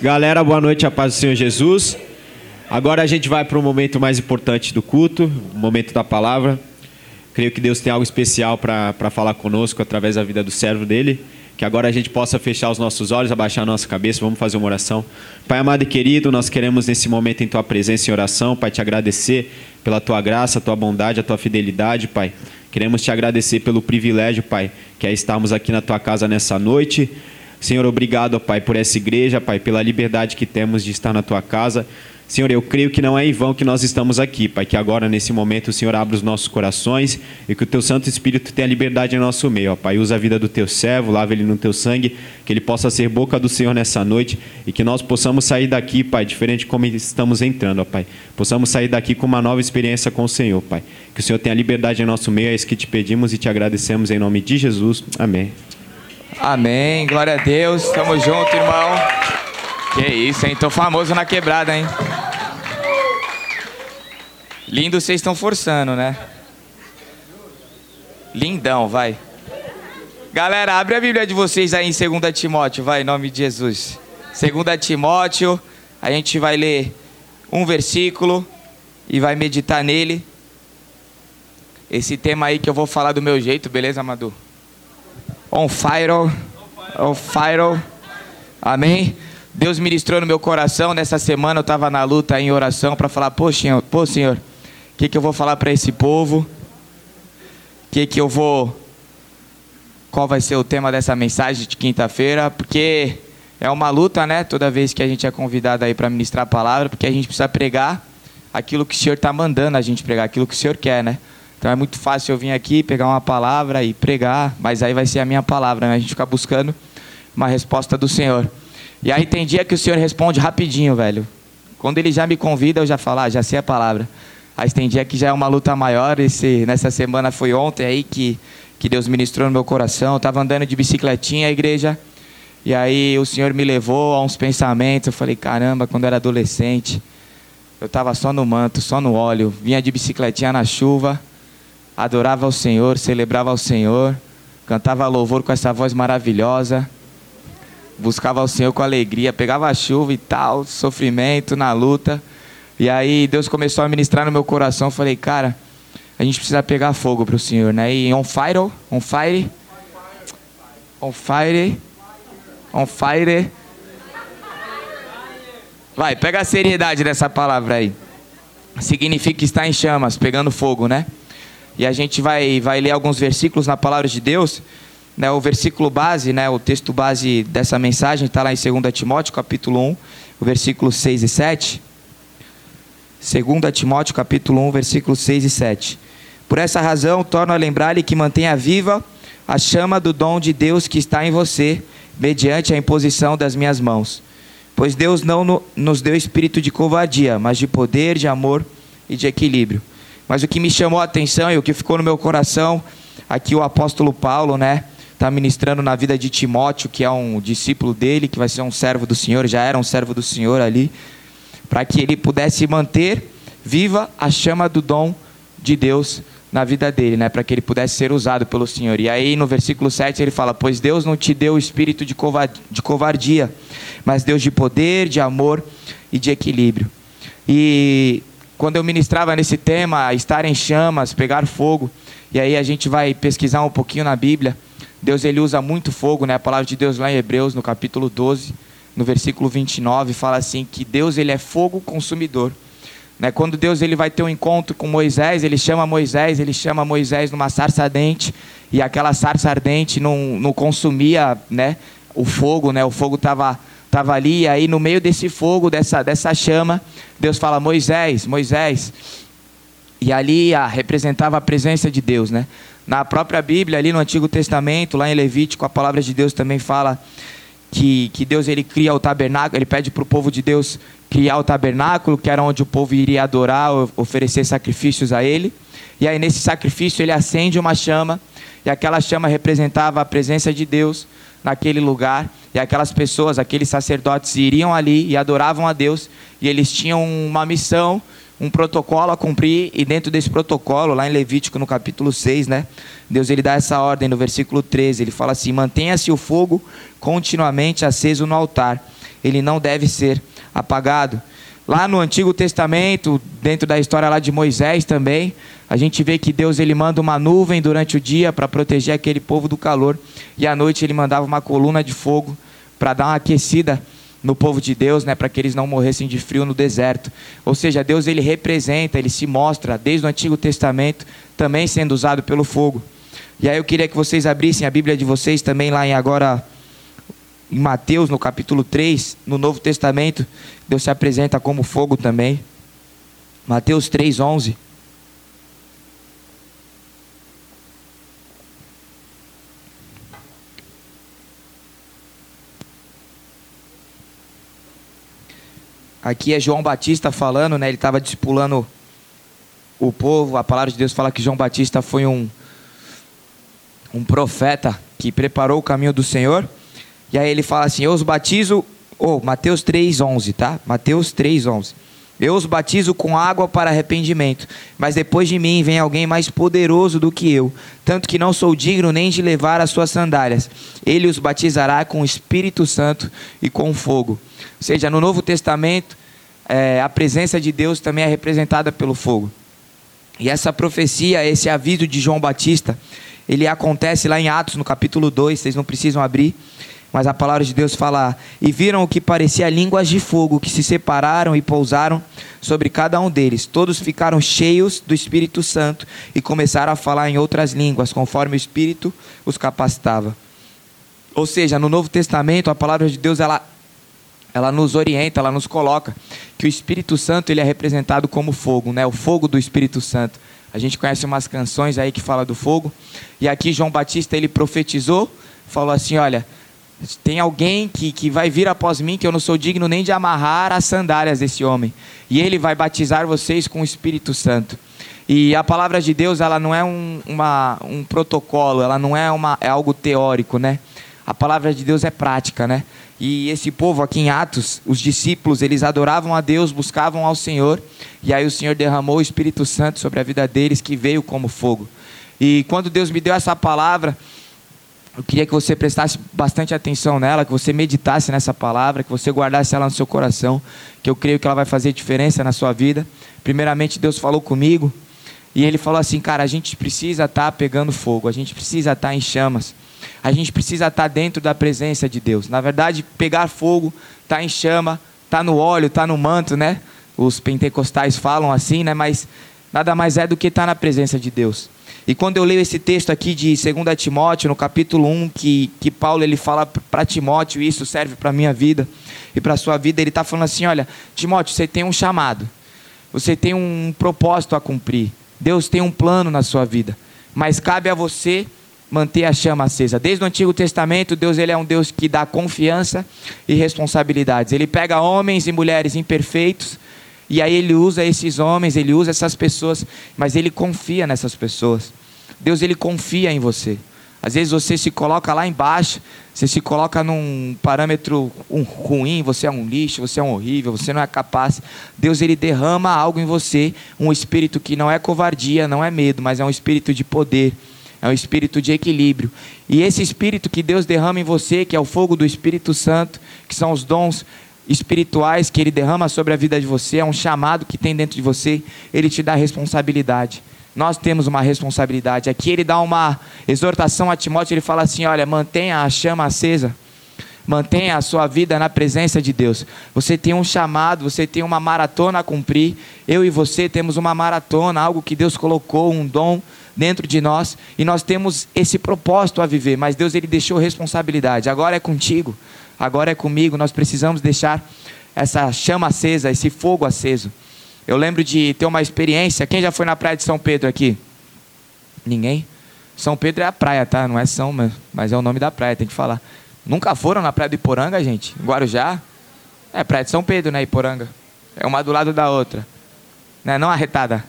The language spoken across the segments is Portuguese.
Galera, boa noite, a paz do Senhor Jesus. Agora a gente vai para o momento mais importante do culto, o momento da palavra. Creio que Deus tem algo especial para falar conosco através da vida do servo dele. Que agora a gente possa fechar os nossos olhos, abaixar a nossa cabeça, vamos fazer uma oração. Pai amado e querido, nós queremos nesse momento em tua presença em oração, Pai, te agradecer pela tua graça, a tua bondade, a tua fidelidade, Pai. Queremos te agradecer pelo privilégio, Pai, que é estarmos aqui na tua casa nessa noite. Senhor, obrigado, Pai, por essa igreja, Pai, pela liberdade que temos de estar na tua casa. Senhor, eu creio que não é em vão que nós estamos aqui, Pai, que agora nesse momento o Senhor abra os nossos corações e que o teu Santo Espírito tenha liberdade em nosso meio, ó, Pai. Usa a vida do teu servo, lava ele no teu sangue, que ele possa ser boca do Senhor nessa noite e que nós possamos sair daqui, Pai, diferente como estamos entrando, ó, Pai. Possamos sair daqui com uma nova experiência com o Senhor, Pai. Que o Senhor tenha liberdade em nosso meio, é isso que te pedimos e te agradecemos em nome de Jesus. Amém. Amém. Glória a Deus. Tamo junto, irmão. Que isso, hein? Tô famoso na quebrada, hein? Lindo vocês estão forçando, né? Lindão, vai. Galera, abre a Bíblia de vocês aí em 2 Timóteo, vai, em nome de Jesus. 2 Timóteo, a gente vai ler um versículo e vai meditar nele. Esse tema aí que eu vou falar do meu jeito, beleza, Madu? On fire, on fire. Amém? Deus ministrou no meu coração nessa semana, eu estava na luta em oração para falar, pô, Senhor, Senhor, o que, que eu vou falar para esse povo? O que, que eu vou. Qual vai ser o tema dessa mensagem de quinta-feira? Porque é uma luta, né? Toda vez que a gente é convidado aí para ministrar a palavra, porque a gente precisa pregar aquilo que o Senhor está mandando a gente pregar, aquilo que o Senhor quer, né? Então é muito fácil eu vir aqui, pegar uma palavra e pregar, mas aí vai ser a minha palavra, né? A gente fica buscando uma resposta do Senhor. E aí tem dia que o Senhor responde rapidinho, velho. Quando ele já me convida, eu já falo, ah, já sei a palavra. Aí tem dia que já é uma luta maior. Esse, nessa semana foi ontem aí que, que Deus ministrou no meu coração. Eu estava andando de bicicletinha à igreja. E aí o Senhor me levou a uns pensamentos. Eu falei, caramba, quando eu era adolescente, eu estava só no manto, só no óleo. Vinha de bicicletinha na chuva, adorava ao Senhor, celebrava ao Senhor, cantava louvor com essa voz maravilhosa. Buscava ao Senhor com alegria, pegava a chuva e tal, sofrimento na luta. E aí Deus começou a ministrar no meu coração. Falei, cara, a gente precisa pegar fogo para o Senhor, né? E on fire, on fire, on fire, on fire. Vai, pega a seriedade dessa palavra aí. Significa estar em chamas, pegando fogo, né? E a gente vai, vai ler alguns versículos na palavra de Deus. Né, o versículo base, né, o texto base dessa mensagem está lá em 2 Timóteo, capítulo 1, o versículo 6 e 7. 2 Timóteo capítulo 1, versículos 6 e 7. Por essa razão, torno a lembrar-lhe que mantenha viva a chama do dom de Deus que está em você, mediante a imposição das minhas mãos. Pois Deus não nos deu espírito de covardia, mas de poder, de amor e de equilíbrio. Mas o que me chamou a atenção e o que ficou no meu coração, aqui o apóstolo Paulo, né, está ministrando na vida de Timóteo, que é um discípulo dele, que vai ser um servo do Senhor, já era um servo do Senhor ali, para que ele pudesse manter viva a chama do dom de Deus na vida dele, né, para que ele pudesse ser usado pelo Senhor. E aí no versículo 7 ele fala: Pois Deus não te deu o espírito de covardia, mas Deus de poder, de amor e de equilíbrio. E quando eu ministrava nesse tema, estar em chamas, pegar fogo, e aí a gente vai pesquisar um pouquinho na Bíblia. Deus ele usa muito fogo, né? A palavra de Deus lá em Hebreus, no capítulo 12, no versículo 29, fala assim que Deus ele é fogo consumidor. Né? Quando Deus ele vai ter um encontro com Moisés, ele chama Moisés, ele chama Moisés numa sarça ardente, e aquela sarça ardente não, não consumia né, o fogo, né? o fogo estava tava ali, e aí no meio desse fogo, dessa, dessa chama, Deus fala, Moisés, Moisés, e ali a, representava a presença de Deus, né? Na própria Bíblia, ali no Antigo Testamento, lá em Levítico, a palavra de Deus também fala que, que Deus ele cria o tabernáculo, ele pede para o povo de Deus criar o tabernáculo, que era onde o povo iria adorar, oferecer sacrifícios a ele. E aí nesse sacrifício ele acende uma chama, e aquela chama representava a presença de Deus naquele lugar, e aquelas pessoas, aqueles sacerdotes iriam ali e adoravam a Deus, e eles tinham uma missão um protocolo a cumprir e dentro desse protocolo, lá em Levítico no capítulo 6, né? Deus ele dá essa ordem no versículo 13, ele fala assim: "Mantenha-se o fogo continuamente aceso no altar. ele não deve ser apagado. Lá no Antigo Testamento, dentro da história lá de Moisés também, a gente vê que Deus ele manda uma nuvem durante o dia para proteger aquele povo do calor, e à noite ele mandava uma coluna de fogo para dar uma aquecida no povo de Deus, né, para que eles não morressem de frio no deserto. Ou seja, Deus ele representa, ele se mostra desde o Antigo Testamento também sendo usado pelo fogo. E aí eu queria que vocês abrissem a Bíblia de vocês também lá em agora em Mateus, no capítulo 3, no Novo Testamento, Deus se apresenta como fogo também. Mateus 3, 11. Aqui é João Batista falando, né? Ele estava discipulando o povo. A palavra de Deus fala que João Batista foi um, um profeta que preparou o caminho do Senhor. E aí ele fala assim: Eu os batizo, ou oh, Mateus 3:11, tá? Mateus 3:11. Eu os batizo com água para arrependimento, mas depois de mim vem alguém mais poderoso do que eu, tanto que não sou digno nem de levar as suas sandálias. Ele os batizará com o Espírito Santo e com fogo. Ou seja, no Novo Testamento, é, a presença de Deus também é representada pelo fogo. E essa profecia, esse aviso de João Batista, ele acontece lá em Atos, no capítulo 2, vocês não precisam abrir. Mas a palavra de Deus fala: E viram o que parecia línguas de fogo que se separaram e pousaram sobre cada um deles. Todos ficaram cheios do Espírito Santo e começaram a falar em outras línguas, conforme o Espírito os capacitava. Ou seja, no Novo Testamento, a palavra de Deus ela, ela nos orienta, ela nos coloca que o Espírito Santo ele é representado como fogo, né? o fogo do Espírito Santo. A gente conhece umas canções aí que fala do fogo. E aqui João Batista ele profetizou, falou assim: olha tem alguém que, que vai vir após mim que eu não sou digno nem de amarrar as sandálias desse homem. E ele vai batizar vocês com o Espírito Santo. E a palavra de Deus, ela não é um, uma, um protocolo, ela não é, uma, é algo teórico, né? A palavra de Deus é prática, né? E esse povo aqui em Atos, os discípulos, eles adoravam a Deus, buscavam ao Senhor, e aí o Senhor derramou o Espírito Santo sobre a vida deles, que veio como fogo. E quando Deus me deu essa palavra, eu queria que você prestasse bastante atenção nela, que você meditasse nessa palavra, que você guardasse ela no seu coração, que eu creio que ela vai fazer diferença na sua vida. Primeiramente, Deus falou comigo e Ele falou assim: cara, a gente precisa estar tá pegando fogo, a gente precisa estar tá em chamas, a gente precisa estar tá dentro da presença de Deus. Na verdade, pegar fogo, estar em chama, estar no óleo, estar no manto, né? Os pentecostais falam assim, né? Mas nada mais é do que estar na presença de Deus. E quando eu leio esse texto aqui de 2 Timóteo, no capítulo 1, que, que Paulo ele fala para Timóteo, e isso serve para a minha vida e para a sua vida, ele está falando assim: olha, Timóteo, você tem um chamado, você tem um propósito a cumprir, Deus tem um plano na sua vida, mas cabe a você manter a chama acesa. Desde o Antigo Testamento, Deus ele é um Deus que dá confiança e responsabilidades. Ele pega homens e mulheres imperfeitos e aí ele usa esses homens, ele usa essas pessoas, mas ele confia nessas pessoas. Deus ele confia em você. Às vezes você se coloca lá embaixo, você se coloca num parâmetro ruim, você é um lixo, você é um horrível, você não é capaz. Deus ele derrama algo em você, um espírito que não é covardia, não é medo, mas é um espírito de poder, é um espírito de equilíbrio. E esse espírito que Deus derrama em você, que é o fogo do Espírito Santo, que são os dons espirituais que ele derrama sobre a vida de você, é um chamado que tem dentro de você, ele te dá responsabilidade. Nós temos uma responsabilidade. Aqui ele dá uma exortação a Timóteo, ele fala assim: olha, mantenha a chama acesa. Mantenha a sua vida na presença de Deus. Você tem um chamado, você tem uma maratona a cumprir. Eu e você temos uma maratona, algo que Deus colocou, um dom dentro de nós, e nós temos esse propósito a viver, mas Deus ele deixou responsabilidade. Agora é contigo agora é comigo, nós precisamos deixar essa chama acesa, esse fogo aceso. Eu lembro de ter uma experiência. Quem já foi na praia de São Pedro aqui? Ninguém? São Pedro é a praia, tá? Não é São, mas é o nome da praia, tem que falar. Nunca foram na praia do Iporanga, gente? Guarujá? É praia de São Pedro, né? Iporanga. É uma do lado da outra. Né? Não arretada.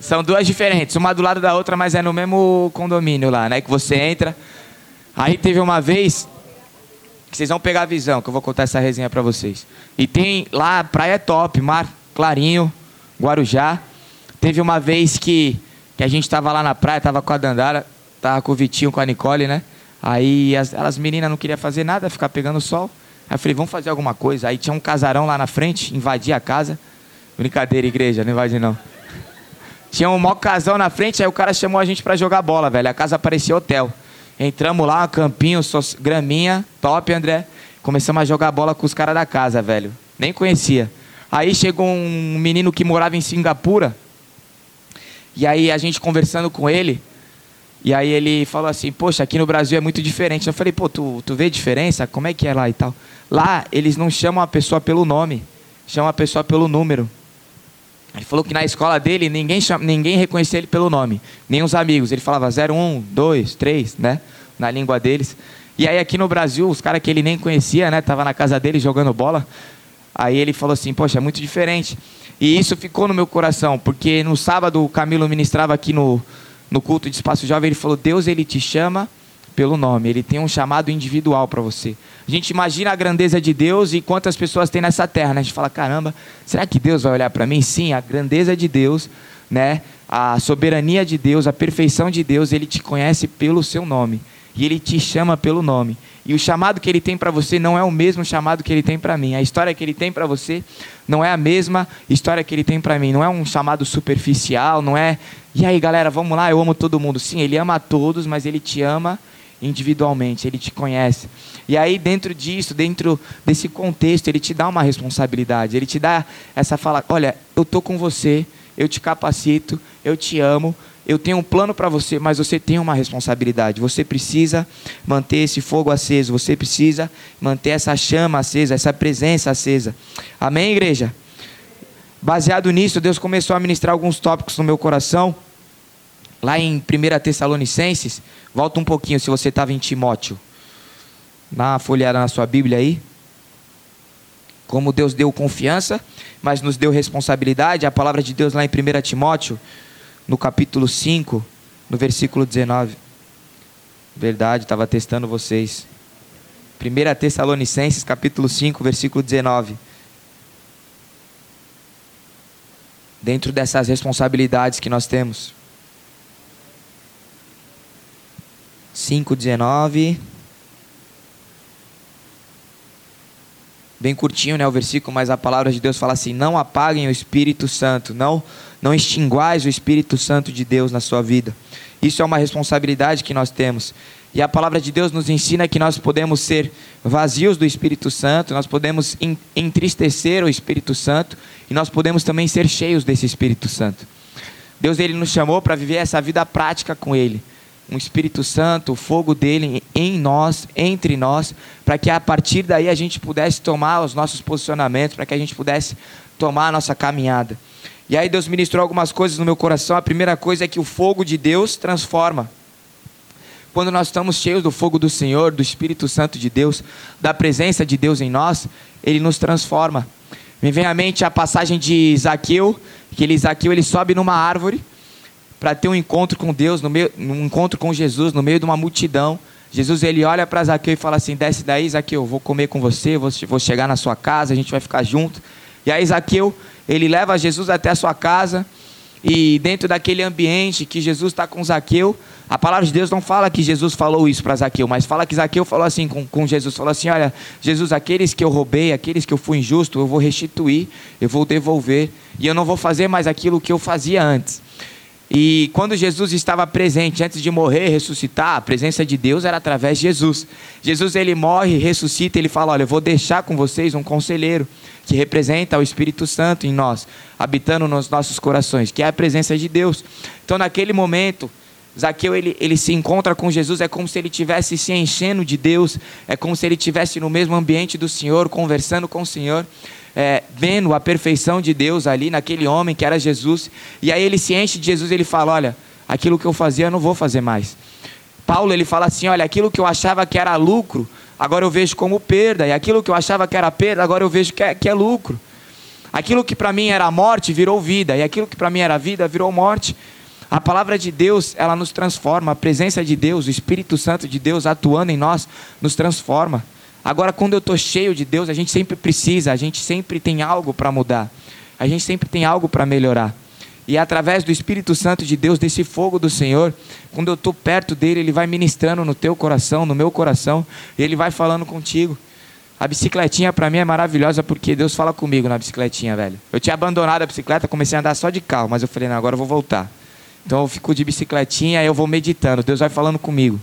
São duas diferentes, uma do lado da outra, mas é no mesmo condomínio lá, né? Que você entra. Aí teve uma vez que vocês vão pegar a visão, que eu vou contar essa resenha para vocês. E tem lá, praia é top, mar clarinho, Guarujá. Teve uma vez que, que a gente estava lá na praia, tava com a Dandara, tava com o Vitinho, com a Nicole, né? Aí as, as meninas não queriam fazer nada, ficar pegando sol. Aí eu falei, vamos fazer alguma coisa. Aí tinha um casarão lá na frente, invadi a casa. Brincadeira, igreja, não invadi não. Tinha um maior casal na frente, aí o cara chamou a gente para jogar bola, velho. A casa parecia hotel. Entramos lá, campinho, graminha, top, André. Começamos a jogar bola com os caras da casa, velho. Nem conhecia. Aí chegou um menino que morava em Singapura. E aí a gente conversando com ele. E aí ele falou assim, poxa, aqui no Brasil é muito diferente. Eu falei, pô, tu, tu vê diferença? Como é que é lá e tal? Lá, eles não chamam a pessoa pelo nome, chamam a pessoa pelo número. Ele falou que na escola dele ninguém, chama, ninguém reconhecia ele pelo nome, nem os amigos. Ele falava 01, 2, 3, né? Na língua deles. E aí aqui no Brasil, os caras que ele nem conhecia, né? Tava na casa dele jogando bola. Aí ele falou assim, poxa, é muito diferente. E isso ficou no meu coração, porque no sábado o Camilo ministrava aqui no, no culto de Espaço Jovem, ele falou, Deus ele te chama pelo nome, ele tem um chamado individual para você. A gente imagina a grandeza de Deus e quantas pessoas tem nessa terra, né? A gente fala, caramba, será que Deus vai olhar para mim? Sim, a grandeza de Deus, né? A soberania de Deus, a perfeição de Deus, ele te conhece pelo seu nome e ele te chama pelo nome. E o chamado que ele tem para você não é o mesmo chamado que ele tem para mim. A história que ele tem para você não é a mesma história que ele tem para mim. Não é um chamado superficial, não é. E aí, galera, vamos lá, eu amo todo mundo. Sim, ele ama a todos, mas ele te ama individualmente, ele te conhece. E aí, dentro disso, dentro desse contexto, ele te dá uma responsabilidade, ele te dá essa fala: olha, eu estou com você, eu te capacito, eu te amo, eu tenho um plano para você, mas você tem uma responsabilidade. Você precisa manter esse fogo aceso, você precisa manter essa chama acesa, essa presença acesa. Amém, igreja? Baseado nisso, Deus começou a ministrar alguns tópicos no meu coração. Lá em 1 Tessalonicenses, volta um pouquinho se você estava em Timóteo. Dá uma folhada na sua Bíblia aí. Como Deus deu confiança, mas nos deu responsabilidade. A palavra de Deus lá em 1 Timóteo, no capítulo 5, no versículo 19. Verdade, estava testando vocês. 1 Tessalonicenses, capítulo 5, versículo 19. Dentro dessas responsabilidades que nós temos. 5,19. Bem curtinho, né, o versículo, mas a palavra de Deus fala assim: "Não apaguem o Espírito Santo, não não extinguais o Espírito Santo de Deus na sua vida". Isso é uma responsabilidade que nós temos. E a palavra de Deus nos ensina que nós podemos ser vazios do Espírito Santo, nós podemos entristecer o Espírito Santo e nós podemos também ser cheios desse Espírito Santo. Deus ele nos chamou para viver essa vida prática com ele um Espírito Santo, o fogo dele em nós, entre nós, para que a partir daí a gente pudesse tomar os nossos posicionamentos, para que a gente pudesse tomar a nossa caminhada. E aí Deus ministrou algumas coisas no meu coração. A primeira coisa é que o fogo de Deus transforma. Quando nós estamos cheios do fogo do Senhor, do Espírito Santo de Deus, da presença de Deus em nós, ele nos transforma. Me vem à mente a passagem de Zaqueu, que ele, Zaqueu ele sobe numa árvore para ter um encontro com Deus, no meio, um encontro com Jesus no meio de uma multidão. Jesus ele olha para Zaqueu e fala assim: desce daí, Zaqueu, vou comer com você, vou, chegar na sua casa, a gente vai ficar junto. E aí Zaqueu ele leva Jesus até a sua casa e dentro daquele ambiente que Jesus está com Zaqueu, a palavra de Deus não fala que Jesus falou isso para Zaqueu, mas fala que Zaqueu falou assim com, com Jesus, falou assim, olha, Jesus, aqueles que eu roubei, aqueles que eu fui injusto, eu vou restituir, eu vou devolver, e eu não vou fazer mais aquilo que eu fazia antes. E quando Jesus estava presente, antes de morrer e ressuscitar, a presença de Deus era através de Jesus. Jesus ele morre, ressuscita, ele fala: Olha, eu vou deixar com vocês um conselheiro que representa o Espírito Santo em nós, habitando nos nossos corações, que é a presença de Deus. Então, naquele momento, Zaqueu ele, ele se encontra com Jesus, é como se ele estivesse se enchendo de Deus, é como se ele estivesse no mesmo ambiente do Senhor, conversando com o Senhor é, vendo a perfeição de Deus ali naquele homem que era Jesus. E aí ele se enche de Jesus ele fala: Olha, aquilo que eu fazia eu não vou fazer mais. Paulo ele fala assim: Olha, aquilo que eu achava que era lucro, agora eu vejo como perda. E aquilo que eu achava que era perda, agora eu vejo que é, que é lucro. Aquilo que para mim era morte virou vida. E aquilo que para mim era vida virou morte. A palavra de Deus, ela nos transforma. A presença de Deus, o Espírito Santo de Deus atuando em nós, nos transforma. Agora, quando eu estou cheio de Deus, a gente sempre precisa, a gente sempre tem algo para mudar, a gente sempre tem algo para melhorar. E é através do Espírito Santo de Deus, desse fogo do Senhor, quando eu estou perto dele, ele vai ministrando no teu coração, no meu coração, e ele vai falando contigo. A bicicletinha para mim é maravilhosa porque Deus fala comigo na bicicletinha, velho. Eu tinha abandonado a bicicleta, comecei a andar só de carro, mas eu falei, não, agora eu vou voltar. Então eu fico de bicicletinha e eu vou meditando, Deus vai falando comigo.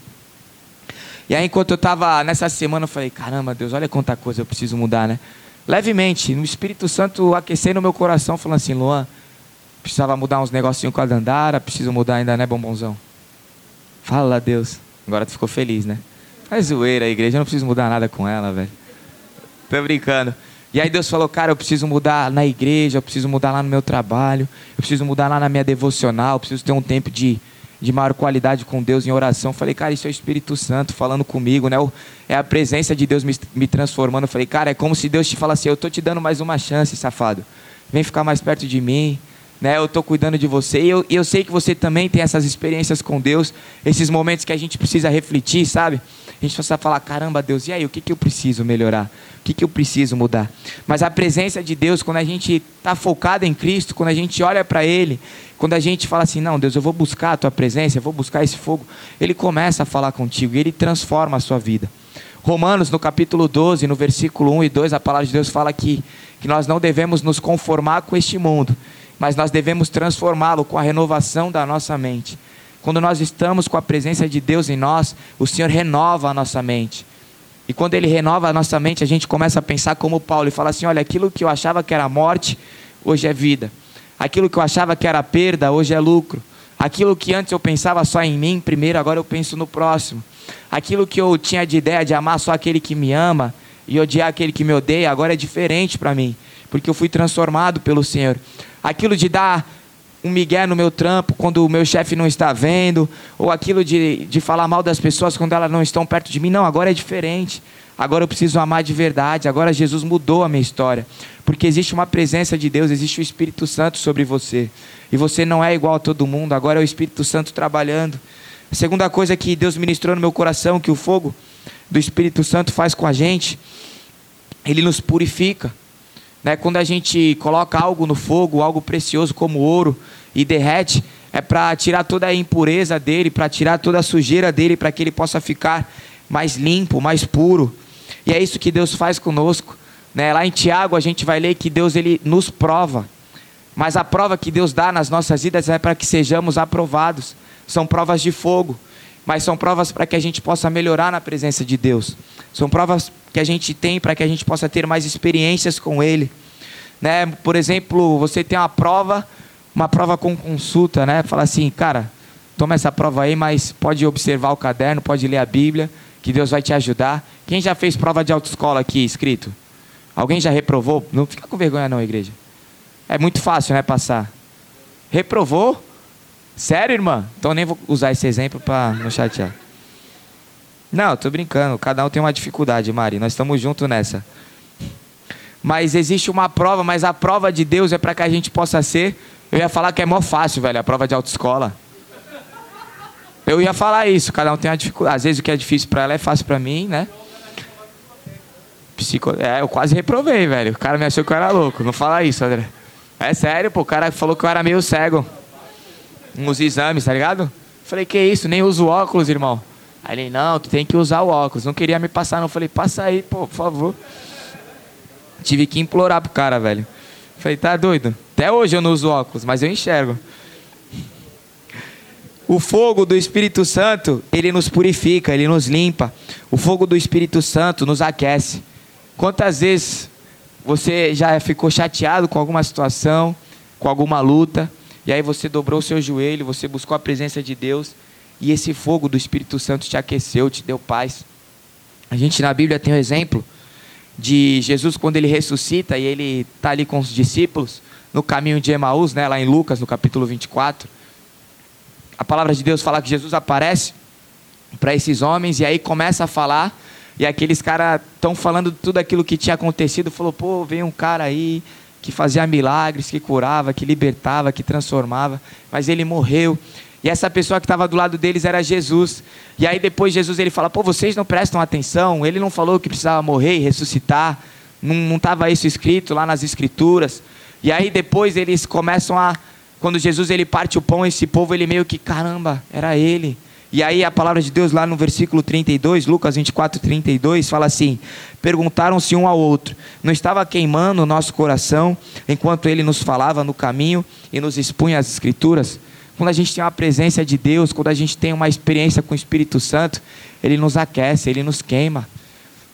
E aí enquanto eu estava nessa semana, eu falei, caramba, Deus, olha quanta coisa eu preciso mudar, né? Levemente, no Espírito Santo aquecendo meu coração, falando assim, Luan, precisava mudar uns negocinhos com a Dandara, preciso mudar ainda, né, bombonzão? Fala, Deus. Agora tu ficou feliz, né? É zoeira a igreja, eu não preciso mudar nada com ela, velho. Tô brincando. E aí Deus falou, cara, eu preciso mudar na igreja, eu preciso mudar lá no meu trabalho, eu preciso mudar lá na minha devocional, eu preciso ter um tempo de, de maior qualidade com Deus em oração. Eu falei, cara, isso é o Espírito Santo falando comigo, né? É a presença de Deus me, me transformando. Eu falei, cara, é como se Deus te falasse, eu tô te dando mais uma chance, safado. Vem ficar mais perto de mim, né? Eu estou cuidando de você e eu, eu sei que você também tem essas experiências com Deus, esses momentos que a gente precisa refletir, sabe? A gente precisa falar, caramba, Deus, e aí, o que, que eu preciso melhorar? O que, que eu preciso mudar? Mas a presença de Deus, quando a gente está focado em Cristo, quando a gente olha para Ele, quando a gente fala assim, não, Deus, eu vou buscar a Tua presença, eu vou buscar esse fogo, Ele começa a falar contigo e Ele transforma a sua vida. Romanos, no capítulo 12, no versículo 1 e 2, a palavra de Deus fala que, que nós não devemos nos conformar com este mundo, mas nós devemos transformá-lo com a renovação da nossa mente. Quando nós estamos com a presença de Deus em nós, o Senhor renova a nossa mente. E quando Ele renova a nossa mente, a gente começa a pensar como Paulo e fala assim: olha, aquilo que eu achava que era morte, hoje é vida. Aquilo que eu achava que era perda, hoje é lucro. Aquilo que antes eu pensava só em mim, primeiro, agora eu penso no próximo. Aquilo que eu tinha de ideia de amar só aquele que me ama e odiar aquele que me odeia, agora é diferente para mim, porque eu fui transformado pelo Senhor. Aquilo de dar um migué no meu trampo quando o meu chefe não está vendo, ou aquilo de, de falar mal das pessoas quando elas não estão perto de mim. Não, agora é diferente. Agora eu preciso amar de verdade. Agora Jesus mudou a minha história. Porque existe uma presença de Deus, existe o Espírito Santo sobre você. E você não é igual a todo mundo, agora é o Espírito Santo trabalhando. A segunda coisa que Deus ministrou no meu coração, que o fogo do Espírito Santo faz com a gente, ele nos purifica. Né? Quando a gente coloca algo no fogo, algo precioso como ouro, e derrete, é para tirar toda a impureza dele, para tirar toda a sujeira dele, para que ele possa ficar mais limpo, mais puro. E é isso que Deus faz conosco. Né? Lá em Tiago a gente vai ler que Deus ele nos prova. Mas a prova que Deus dá nas nossas vidas é para que sejamos aprovados. São provas de fogo, mas são provas para que a gente possa melhorar na presença de Deus. São provas que a gente tem para que a gente possa ter mais experiências com Ele. Né? Por exemplo, você tem uma prova, uma prova com consulta, né? Fala assim, cara, toma essa prova aí, mas pode observar o caderno, pode ler a Bíblia, que Deus vai te ajudar. Quem já fez prova de autoescola aqui, escrito? Alguém já reprovou? Não fica com vergonha não, igreja. É muito fácil, né, passar. Reprovou? Sério, irmã? Então nem vou usar esse exemplo para não chatear. Não, tô brincando. Cada um tem uma dificuldade, Mari. Nós estamos juntos nessa. Mas existe uma prova, mas a prova de Deus é para que a gente possa ser. Eu ia falar que é mó fácil, velho, a prova de autoescola. Eu ia falar isso, cada um tem uma dificuldade. Às vezes o que é difícil para ela é fácil para mim, né? Psico... É, eu quase reprovei, velho. O cara me achou que eu era louco. Não fala isso, André. É sério, pô. O cara falou que eu era meio cego. Uns exames, tá ligado? Falei, que isso? Nem uso óculos, irmão. Aí ele, não, tu tem que usar o óculos. Não queria me passar, não. Falei, passa aí, pô, por favor. Tive que implorar pro cara, velho. Falei, tá doido? Até hoje eu não uso óculos, mas eu enxergo. O fogo do Espírito Santo, ele nos purifica, ele nos limpa. O fogo do Espírito Santo nos aquece. Quantas vezes você já ficou chateado com alguma situação, com alguma luta, e aí você dobrou o seu joelho, você buscou a presença de Deus, e esse fogo do Espírito Santo te aqueceu, te deu paz. A gente na Bíblia tem o um exemplo de Jesus quando ele ressuscita e ele está ali com os discípulos no caminho de Emaús, né, lá em Lucas, no capítulo 24. A palavra de Deus fala que Jesus aparece para esses homens e aí começa a falar e aqueles caras estão falando tudo aquilo que tinha acontecido, falou: "Pô, veio um cara aí que fazia milagres, que curava, que libertava, que transformava, mas ele morreu. E essa pessoa que estava do lado deles era Jesus. E aí depois Jesus ele fala: pô, vocês não prestam atenção. Ele não falou que precisava morrer e ressuscitar. Não estava isso escrito lá nas escrituras. E aí depois eles começam a, quando Jesus ele parte o pão, esse povo ele meio que caramba, era ele. E aí a palavra de Deus lá no versículo 32, Lucas 24, 32, fala assim: Perguntaram-se um ao outro, não estava queimando o nosso coração enquanto ele nos falava no caminho e nos expunha as escrituras? Quando a gente tem uma presença de Deus, quando a gente tem uma experiência com o Espírito Santo, ele nos aquece, ele nos queima.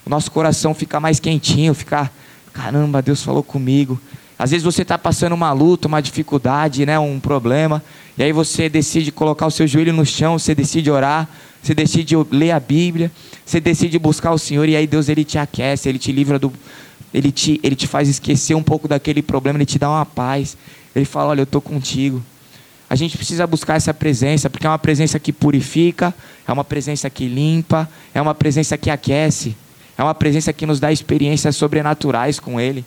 O nosso coração fica mais quentinho, fica, caramba, Deus falou comigo. Às vezes você está passando uma luta, uma dificuldade, né, um problema, e aí você decide colocar o seu joelho no chão, você decide orar, você decide ler a Bíblia, você decide buscar o Senhor, e aí Deus ele te aquece, ele te livra do. Ele te, ele te faz esquecer um pouco daquele problema, ele te dá uma paz. Ele fala: Olha, eu estou contigo. A gente precisa buscar essa presença, porque é uma presença que purifica, é uma presença que limpa, é uma presença que aquece, é uma presença que nos dá experiências sobrenaturais com Ele.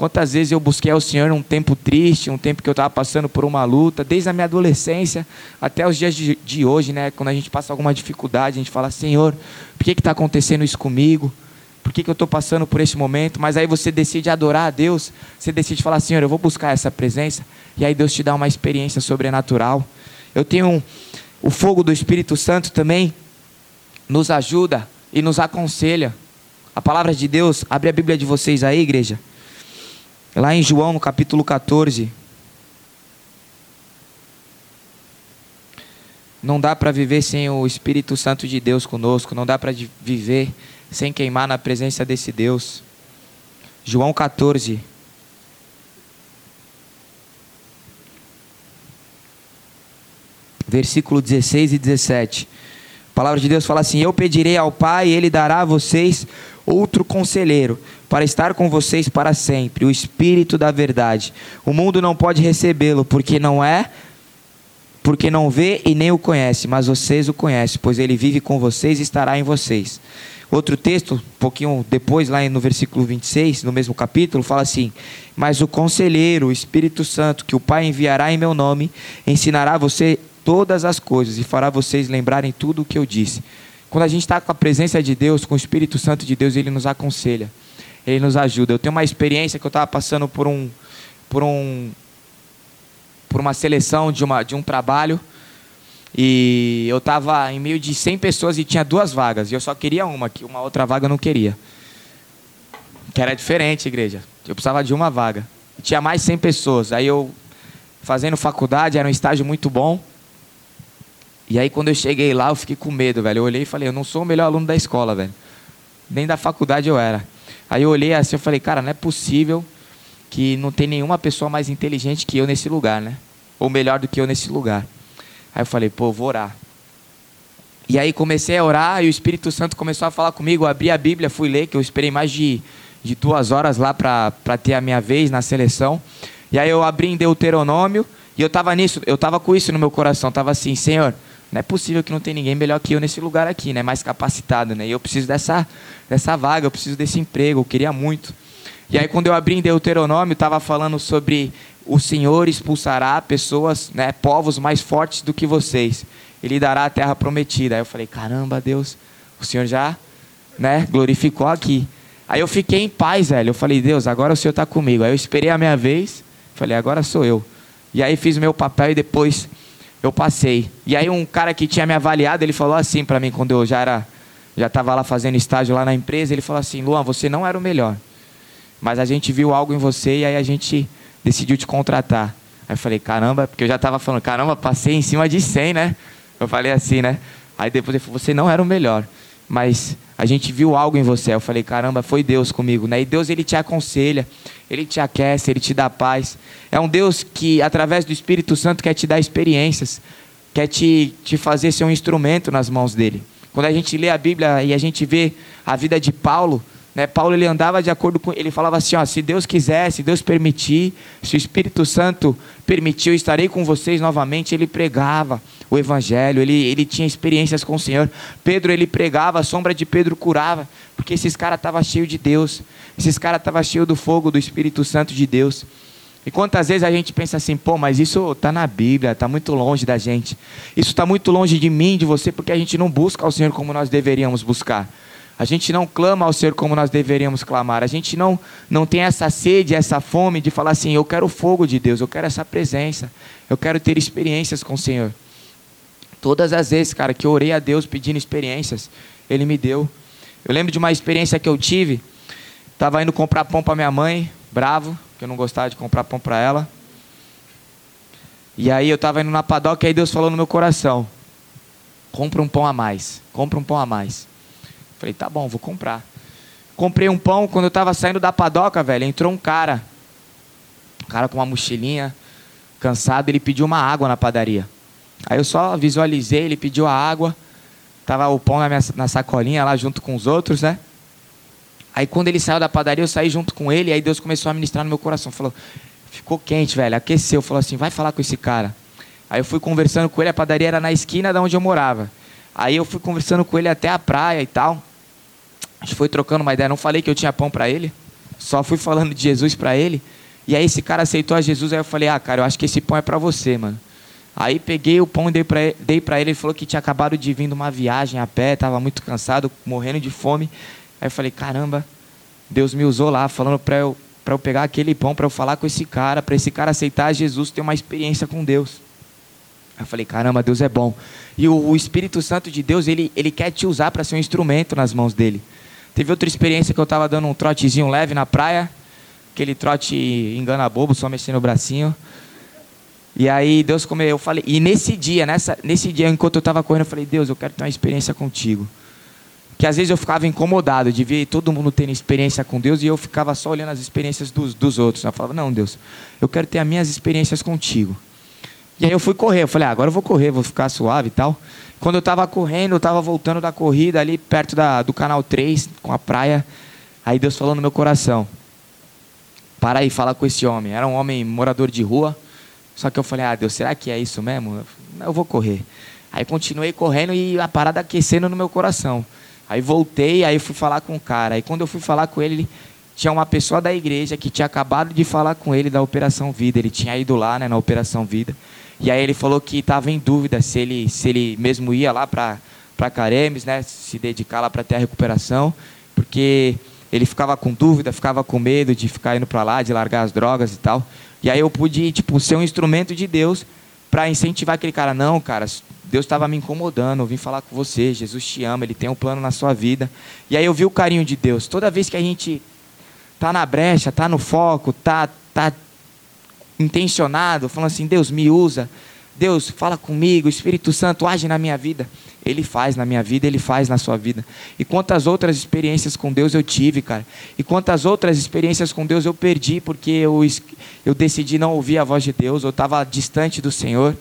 Quantas vezes eu busquei ao Senhor num tempo triste, um tempo que eu estava passando por uma luta, desde a minha adolescência até os dias de, de hoje, né? Quando a gente passa alguma dificuldade, a gente fala, Senhor, por que está acontecendo isso comigo? Por que, que eu estou passando por esse momento? Mas aí você decide adorar a Deus, você decide falar, Senhor, eu vou buscar essa presença, e aí Deus te dá uma experiência sobrenatural. Eu tenho um, o fogo do Espírito Santo também, nos ajuda e nos aconselha. A palavra de Deus, abre a Bíblia de vocês aí, igreja. Lá em João, no capítulo 14. Não dá para viver sem o Espírito Santo de Deus conosco, não dá para viver sem queimar na presença desse Deus. João 14. Versículo 16 e 17. A palavra de Deus fala assim: Eu pedirei ao Pai, e Ele dará a vocês outro conselheiro, para estar com vocês para sempre, o Espírito da Verdade. O mundo não pode recebê-lo, porque não é, porque não vê e nem o conhece, mas vocês o conhecem, pois ele vive com vocês e estará em vocês. Outro texto, um pouquinho depois, lá no versículo 26, no mesmo capítulo, fala assim: Mas o conselheiro, o Espírito Santo, que o Pai enviará em meu nome, ensinará você todas as coisas e fará vocês lembrarem tudo o que eu disse. Quando a gente está com a presença de Deus, com o Espírito Santo de Deus, ele nos aconselha, ele nos ajuda. Eu tenho uma experiência que eu estava passando por um, por um, por uma seleção de, uma, de um trabalho e eu estava em meio de 100 pessoas e tinha duas vagas e eu só queria uma, que uma outra vaga eu não queria. Que era diferente, igreja. Eu precisava de uma vaga. E tinha mais 100 pessoas. Aí eu fazendo faculdade, era um estágio muito bom. E aí quando eu cheguei lá, eu fiquei com medo, velho. Eu olhei e falei, eu não sou o melhor aluno da escola, velho. Nem da faculdade eu era. Aí eu olhei assim, eu falei, cara, não é possível que não tem nenhuma pessoa mais inteligente que eu nesse lugar, né? Ou melhor do que eu nesse lugar. Aí eu falei, pô, eu vou orar. E aí comecei a orar e o Espírito Santo começou a falar comigo. Eu abri a Bíblia, fui ler, que eu esperei mais de, de duas horas lá para ter a minha vez na seleção. E aí eu abri em Deuteronômio e eu estava nisso, eu estava com isso no meu coração. Estava assim, Senhor, não é possível que não tem ninguém melhor que eu nesse lugar aqui, né? Mais capacitado, né? E eu preciso dessa, dessa vaga, eu preciso desse emprego, eu queria muito. E aí quando eu abri em Deuteronômio, estava falando sobre o Senhor expulsará pessoas, né, povos mais fortes do que vocês. Ele dará a terra prometida. Aí eu falei, caramba, Deus, o Senhor já, né, glorificou aqui. Aí eu fiquei em paz, velho. Eu falei, Deus, agora o Senhor está comigo. Aí eu esperei a minha vez, falei, agora sou eu. E aí fiz meu papel e depois eu passei. E aí um cara que tinha me avaliado, ele falou assim para mim quando eu já era já estava lá fazendo estágio lá na empresa, ele falou assim: "Luan, você não era o melhor. Mas a gente viu algo em você e aí a gente decidiu te contratar". Aí eu falei: "Caramba", porque eu já estava falando: "Caramba, passei em cima de 100, né?". Eu falei assim, né? Aí depois ele falou: "Você não era o melhor, mas a gente viu algo em você". Eu falei: "Caramba, foi Deus comigo", né? E Deus ele te aconselha, ele te aquece, ele te dá paz. É um Deus que, através do Espírito Santo, quer te dar experiências, quer te, te fazer ser um instrumento nas mãos dele. Quando a gente lê a Bíblia e a gente vê a vida de Paulo, né, Paulo ele andava de acordo com. Ele falava assim: ó, se Deus quiser, se Deus permitir, se o Espírito Santo permitiu, estarei com vocês novamente. Ele pregava o Evangelho, ele, ele tinha experiências com o Senhor. Pedro ele pregava, a sombra de Pedro curava, porque esses caras estavam cheios de Deus. Esses caras estavam cheios do fogo do Espírito Santo de Deus. E quantas vezes a gente pensa assim, pô, mas isso está na Bíblia, está muito longe da gente. Isso está muito longe de mim, de você, porque a gente não busca ao Senhor como nós deveríamos buscar. A gente não clama ao Senhor como nós deveríamos clamar. A gente não, não tem essa sede, essa fome de falar assim: eu quero o fogo de Deus, eu quero essa presença, eu quero ter experiências com o Senhor. Todas as vezes, cara, que eu orei a Deus pedindo experiências, Ele me deu. Eu lembro de uma experiência que eu tive. Tava indo comprar pão para minha mãe, bravo, que eu não gostava de comprar pão para ela. E aí eu tava indo na padoca e aí Deus falou no meu coração: compra um pão a mais, compra um pão a mais. Falei, tá bom, vou comprar. Comprei um pão, quando eu tava saindo da padoca, velho, entrou um cara. Um cara com uma mochilinha, cansado, ele pediu uma água na padaria. Aí eu só visualizei, ele pediu a água. Tava o pão na, minha, na sacolinha lá junto com os outros, né? Aí quando ele saiu da padaria, eu saí junto com ele, aí Deus começou a ministrar no meu coração. Falou, ficou quente, velho, aqueceu. Falou assim, vai falar com esse cara. Aí eu fui conversando com ele, a padaria era na esquina da onde eu morava. Aí eu fui conversando com ele até a praia e tal. A gente foi trocando uma ideia. Não falei que eu tinha pão para ele. Só fui falando de Jesus para ele. E aí esse cara aceitou a Jesus. Aí eu falei, ah, cara, eu acho que esse pão é para você, mano. Aí peguei o pão e dei para ele, ele. Ele falou que tinha acabado de vir de uma viagem a pé, estava muito cansado, morrendo de fome. Aí eu falei, caramba, Deus me usou lá, falando para eu, eu pegar aquele pão, para eu falar com esse cara, para esse cara aceitar Jesus, ter uma experiência com Deus. Aí eu falei, caramba, Deus é bom. E o, o Espírito Santo de Deus, ele, ele quer te usar para ser um instrumento nas mãos dele. Teve outra experiência que eu estava dando um trotezinho leve na praia, aquele trote engana bobo, só mexendo o bracinho. E aí Deus comeu, eu falei, e nesse dia, nessa, nesse dia, enquanto eu estava correndo, eu falei, Deus, eu quero ter uma experiência contigo. Que às vezes eu ficava incomodado de ver todo mundo tendo experiência com Deus e eu ficava só olhando as experiências dos, dos outros. Eu falava, não, Deus, eu quero ter as minhas experiências contigo. E aí eu fui correr, eu falei, ah, agora eu vou correr, vou ficar suave e tal. Quando eu estava correndo, eu estava voltando da corrida ali perto da, do canal 3, com a praia. Aí Deus falou no meu coração: Para aí, fala com esse homem. Era um homem morador de rua. Só que eu falei: Ah, Deus, será que é isso mesmo? Eu vou correr. Aí continuei correndo e a parada aquecendo no meu coração. Aí voltei, aí fui falar com o cara. Aí quando eu fui falar com ele, ele tinha uma pessoa da igreja que tinha acabado de falar com ele da Operação Vida. Ele tinha ido lá né, na Operação Vida. E aí ele falou que estava em dúvida se ele, se ele mesmo ia lá para Caremes, né, se dedicar lá para ter a recuperação, porque ele ficava com dúvida, ficava com medo de ficar indo para lá, de largar as drogas e tal. E aí eu pude, tipo, ser um instrumento de Deus para incentivar aquele cara, não, cara, Deus estava me incomodando, eu vim falar com você, Jesus te ama, ele tem um plano na sua vida. E aí eu vi o carinho de Deus. Toda vez que a gente tá na brecha, tá no foco, tá tá intencionado, falando assim: Deus, me usa. Deus, fala comigo, Espírito Santo, age na minha vida. Ele faz na minha vida, ele faz na sua vida. E quantas outras experiências com Deus eu tive, cara. E quantas outras experiências com Deus eu perdi porque eu, eu decidi não ouvir a voz de Deus, ou estava distante do Senhor,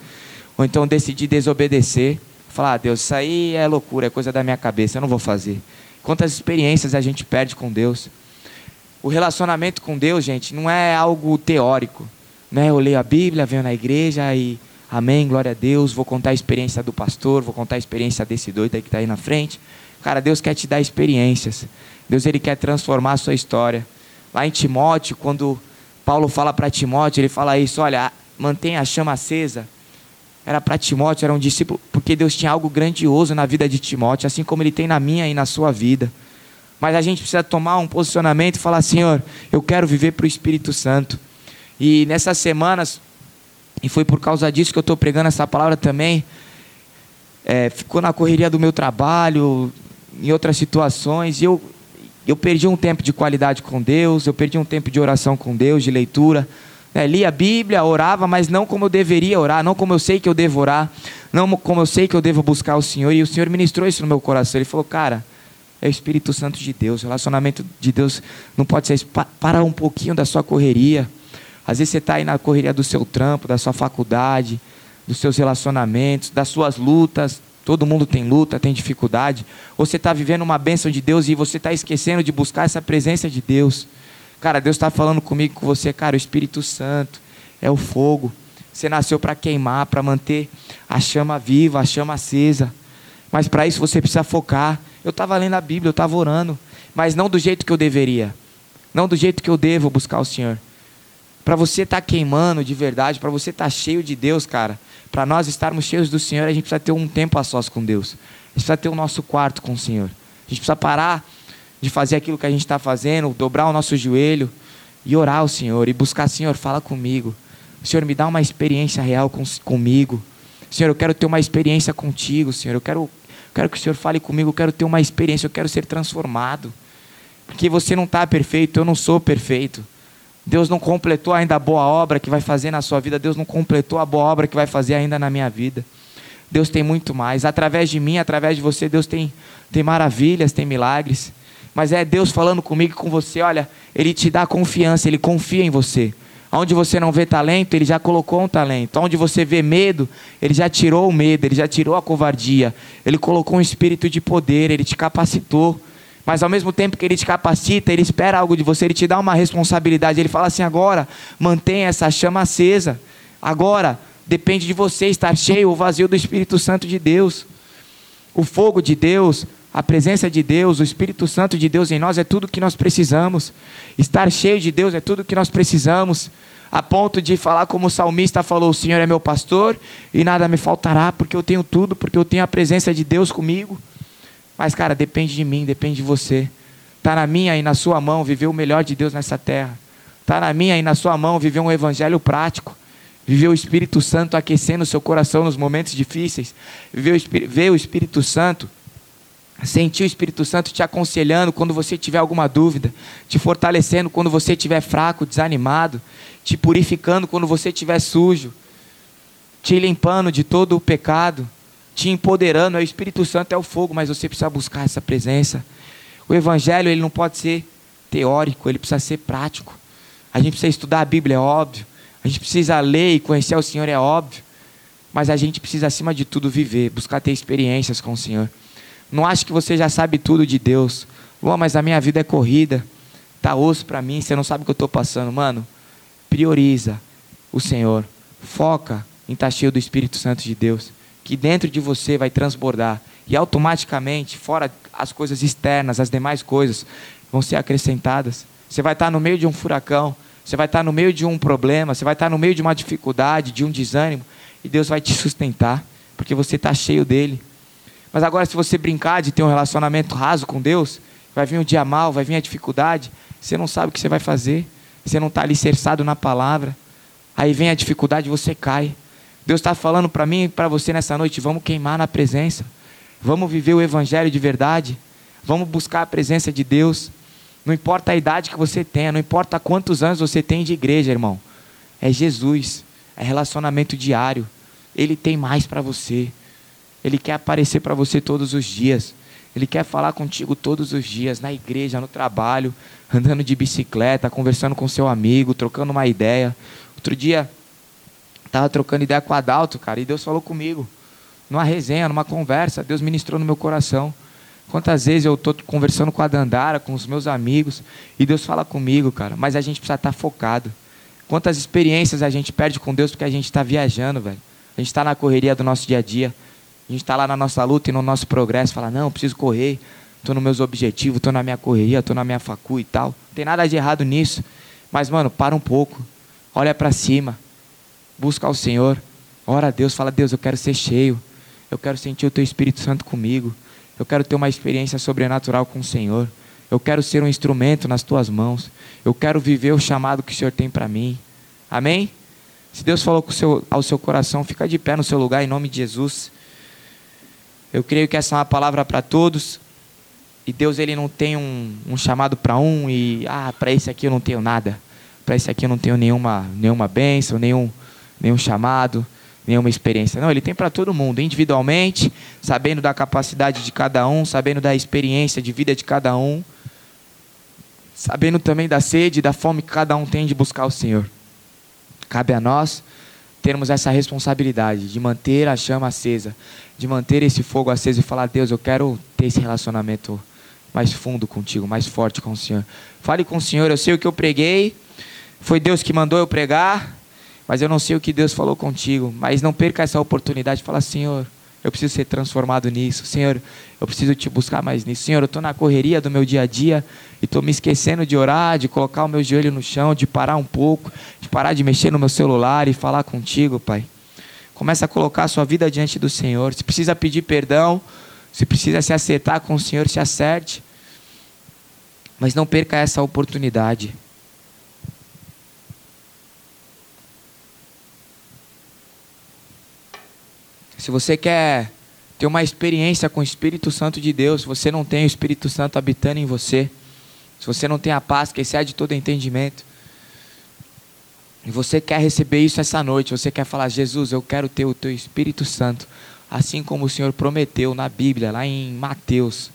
ou então decidi desobedecer. Falar, ah, Deus, isso aí é loucura, é coisa da minha cabeça, eu não vou fazer. Quantas experiências a gente perde com Deus. O relacionamento com Deus, gente, não é algo teórico. Né? Eu leio a Bíblia, venho na igreja e amém, glória a Deus, vou contar a experiência do pastor, vou contar a experiência desse doido aí que está aí na frente. Cara, Deus quer te dar experiências. Deus ele quer transformar a sua história. Lá em Timóteo, quando Paulo fala para Timóteo, ele fala isso, olha, mantenha a chama acesa. Era para Timóteo, era um discípulo, porque Deus tinha algo grandioso na vida de Timóteo, assim como ele tem na minha e na sua vida. Mas a gente precisa tomar um posicionamento e falar, Senhor, eu quero viver para o Espírito Santo. E nessas semanas, e foi por causa disso que eu estou pregando essa palavra também, é, ficou na correria do meu trabalho, em outras situações, e eu, eu perdi um tempo de qualidade com Deus, eu perdi um tempo de oração com Deus, de leitura. É, lia a Bíblia, orava, mas não como eu deveria orar, não como eu sei que eu devo orar, não como eu sei que eu devo buscar o Senhor. E o Senhor ministrou isso no meu coração. Ele falou, cara, é o Espírito Santo de Deus. O relacionamento de Deus não pode ser. Para um pouquinho da sua correria. Às vezes você está aí na correria do seu trampo, da sua faculdade, dos seus relacionamentos, das suas lutas. Todo mundo tem luta, tem dificuldade. Ou você está vivendo uma bênção de Deus e você está esquecendo de buscar essa presença de Deus. Cara, Deus está falando comigo, com você, cara. O Espírito Santo é o fogo. Você nasceu para queimar, para manter a chama viva, a chama acesa. Mas para isso você precisa focar. Eu estava lendo a Bíblia, eu estava orando, mas não do jeito que eu deveria. Não do jeito que eu devo buscar o Senhor. Para você estar tá queimando de verdade, para você estar tá cheio de Deus, cara, para nós estarmos cheios do Senhor, a gente precisa ter um tempo a sós com Deus. A gente precisa ter o nosso quarto com o Senhor. A gente precisa parar de fazer aquilo que a gente está fazendo, dobrar o nosso joelho e orar ao Senhor e buscar, Senhor, fala comigo. Senhor, me dá uma experiência real com, comigo. Senhor, eu quero ter uma experiência contigo, Senhor. Eu quero, quero que o Senhor fale comigo, eu quero ter uma experiência, eu quero ser transformado. Porque você não está perfeito, eu não sou perfeito. Deus não completou ainda a boa obra que vai fazer na sua vida, Deus não completou a boa obra que vai fazer ainda na minha vida. Deus tem muito mais. Através de mim, através de você, Deus tem, tem maravilhas, tem milagres. Mas é Deus falando comigo e com você, olha, Ele te dá confiança, Ele confia em você. Onde você não vê talento, Ele já colocou um talento. Onde você vê medo, Ele já tirou o medo, Ele já tirou a covardia. Ele colocou um espírito de poder, Ele te capacitou. Mas ao mesmo tempo que Ele te capacita, Ele espera algo de você, Ele te dá uma responsabilidade. Ele fala assim: agora, mantenha essa chama acesa. Agora, depende de você estar cheio ou vazio do Espírito Santo de Deus. O fogo de Deus, a presença de Deus, o Espírito Santo de Deus em nós é tudo que nós precisamos. Estar cheio de Deus é tudo que nós precisamos. A ponto de falar como o salmista falou: O Senhor é meu pastor e nada me faltará, porque eu tenho tudo, porque eu tenho a presença de Deus comigo. Mas, cara, depende de mim, depende de você. Está na minha e na sua mão viver o melhor de Deus nessa terra. Está na minha e na sua mão viver um evangelho prático. Viver o Espírito Santo aquecendo o seu coração nos momentos difíceis. Viver o, ver o Espírito Santo Sentir o Espírito Santo te aconselhando quando você tiver alguma dúvida, te fortalecendo quando você estiver fraco, desanimado, te purificando quando você estiver sujo, te limpando de todo o pecado, te empoderando. O Espírito Santo é o fogo, mas você precisa buscar essa presença. O Evangelho ele não pode ser teórico, ele precisa ser prático. A gente precisa estudar a Bíblia, é óbvio. A gente precisa ler e conhecer o Senhor, é óbvio. Mas a gente precisa, acima de tudo, viver, buscar ter experiências com o Senhor. Não ache que você já sabe tudo de Deus. Luan, mas a minha vida é corrida. Tá osso para mim, você não sabe o que eu estou passando. Mano, prioriza o Senhor. Foca em estar tá cheio do Espírito Santo de Deus. Que dentro de você vai transbordar. E automaticamente, fora as coisas externas, as demais coisas, vão ser acrescentadas. Você vai estar no meio de um furacão. Você vai estar no meio de um problema. Você vai estar no meio de uma dificuldade, de um desânimo. E Deus vai te sustentar. Porque você está cheio dele. Mas agora, se você brincar de ter um relacionamento raso com Deus, vai vir o dia mal, vai vir a dificuldade, você não sabe o que você vai fazer, você não está alicerçado na palavra, aí vem a dificuldade você cai. Deus está falando para mim e para você nessa noite: vamos queimar na presença, vamos viver o Evangelho de verdade, vamos buscar a presença de Deus. Não importa a idade que você tenha, não importa quantos anos você tem de igreja, irmão, é Jesus, é relacionamento diário, Ele tem mais para você. Ele quer aparecer para você todos os dias. Ele quer falar contigo todos os dias, na igreja, no trabalho, andando de bicicleta, conversando com seu amigo, trocando uma ideia. Outro dia, estava trocando ideia com o Adalto, cara, e Deus falou comigo. Numa resenha, numa conversa, Deus ministrou no meu coração. Quantas vezes eu estou conversando com a Dandara, com os meus amigos, e Deus fala comigo, cara, mas a gente precisa estar tá focado. Quantas experiências a gente perde com Deus porque a gente está viajando, velho. A gente está na correria do nosso dia a dia. A gente está lá na nossa luta e no nosso progresso, fala, não, preciso correr, estou nos meus objetivos, estou na minha correria, estou na minha facu e tal. Não tem nada de errado nisso. Mas, mano, para um pouco. Olha para cima. Busca o Senhor. Ora a Deus, fala, Deus, eu quero ser cheio. Eu quero sentir o teu Espírito Santo comigo. Eu quero ter uma experiência sobrenatural com o Senhor. Eu quero ser um instrumento nas tuas mãos. Eu quero viver o chamado que o Senhor tem para mim. Amém? Se Deus falou seu, ao seu coração, fica de pé no seu lugar em nome de Jesus. Eu creio que essa é uma palavra para todos. E Deus ele não tem um, um chamado para um e ah, para esse aqui eu não tenho nada. Para esse aqui eu não tenho nenhuma nenhuma bênção, nenhum nenhum chamado, nenhuma experiência. Não, ele tem para todo mundo, individualmente, sabendo da capacidade de cada um, sabendo da experiência de vida de cada um, sabendo também da sede, da fome que cada um tem de buscar o Senhor. Cabe a nós termos essa responsabilidade de manter a chama acesa, de manter esse fogo aceso e falar: Deus, eu quero ter esse relacionamento mais fundo contigo, mais forte com o Senhor. Fale com o Senhor, eu sei o que eu preguei, foi Deus que mandou eu pregar, mas eu não sei o que Deus falou contigo. Mas não perca essa oportunidade de falar: Senhor, eu preciso ser transformado nisso. Senhor, eu preciso te buscar mais nisso. Senhor, eu estou na correria do meu dia a dia e estou me esquecendo de orar, de colocar o meu joelho no chão, de parar um pouco, de parar de mexer no meu celular e falar contigo, Pai. Começa a colocar a sua vida diante do Senhor. Se precisa pedir perdão, se precisa se acertar com o Senhor, se acerte. Mas não perca essa oportunidade. Se você quer ter uma experiência com o Espírito Santo de Deus, se você não tem o Espírito Santo habitando em você, se você não tem a paz que excede todo entendimento, e você quer receber isso essa noite, você quer falar, Jesus, eu quero ter o teu Espírito Santo, assim como o Senhor prometeu na Bíblia, lá em Mateus,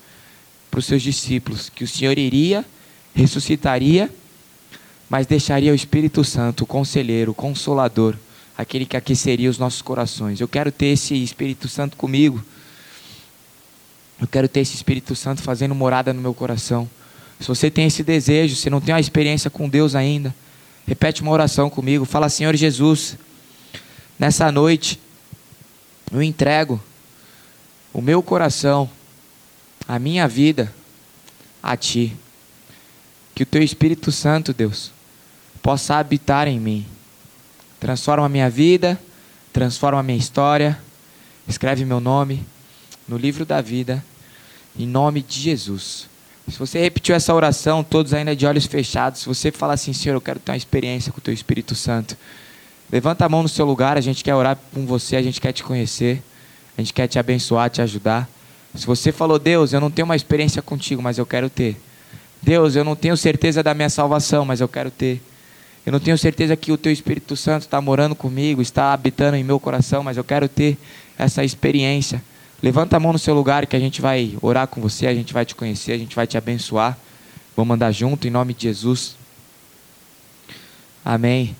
para os seus discípulos, que o Senhor iria, ressuscitaria, mas deixaria o Espírito Santo, o conselheiro, o consolador, aquele que aqueceria os nossos corações. Eu quero ter esse Espírito Santo comigo. Eu quero ter esse Espírito Santo fazendo morada no meu coração. Se você tem esse desejo, se não tem uma experiência com Deus ainda, repete uma oração comigo. Fala, Senhor Jesus, nessa noite, eu entrego o meu coração, a minha vida a Ti. Que o Teu Espírito Santo, Deus, possa habitar em mim. Transforma a minha vida, transforma a minha história, escreve meu nome no livro da vida, em nome de Jesus. Se você repetiu essa oração, todos ainda de olhos fechados, se você falar assim, Senhor, eu quero ter uma experiência com o Teu Espírito Santo, levanta a mão no seu lugar, a gente quer orar com você, a gente quer te conhecer, a gente quer te abençoar, te ajudar. Se você falou, Deus, eu não tenho uma experiência contigo, mas eu quero ter. Deus, eu não tenho certeza da minha salvação, mas eu quero ter. Eu não tenho certeza que o Teu Espírito Santo está morando comigo, está habitando em meu coração, mas eu quero ter essa experiência. Levanta a mão no seu lugar que a gente vai orar com você, a gente vai te conhecer, a gente vai te abençoar. Vamos andar junto em nome de Jesus. Amém.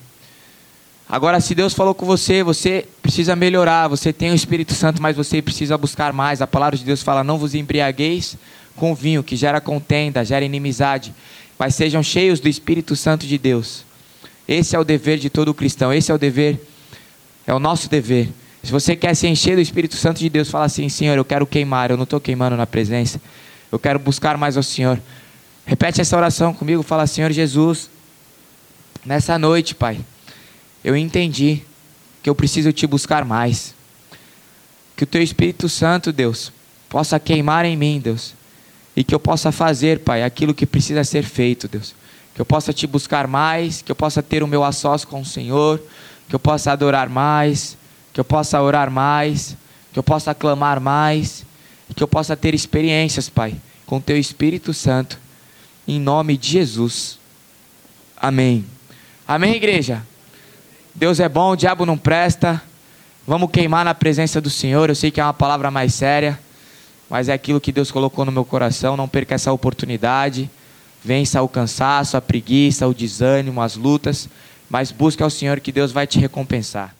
Agora, se Deus falou com você, você precisa melhorar. Você tem o Espírito Santo, mas você precisa buscar mais. A palavra de Deus fala: não vos embriagueis com vinho, que gera contenda, gera inimizade, mas sejam cheios do Espírito Santo de Deus. Esse é o dever de todo cristão. Esse é o dever, é o nosso dever se você quer se encher do Espírito Santo de Deus, fala assim: Senhor, eu quero queimar, eu não estou queimando na presença, eu quero buscar mais ao Senhor. Repete essa oração comigo, fala: Senhor Jesus, nessa noite, Pai, eu entendi que eu preciso te buscar mais. Que o Teu Espírito Santo, Deus, possa queimar em mim, Deus, e que eu possa fazer, Pai, aquilo que precisa ser feito, Deus. Que eu possa te buscar mais, que eu possa ter o meu a com o Senhor, que eu possa adorar mais que eu possa orar mais, que eu possa clamar mais, que eu possa ter experiências, Pai, com Teu Espírito Santo, em nome de Jesus. Amém. Amém, igreja? Deus é bom, o diabo não presta. Vamos queimar na presença do Senhor. Eu sei que é uma palavra mais séria, mas é aquilo que Deus colocou no meu coração. Não perca essa oportunidade. Vença o cansaço, a preguiça, o desânimo, as lutas, mas busque ao Senhor que Deus vai te recompensar.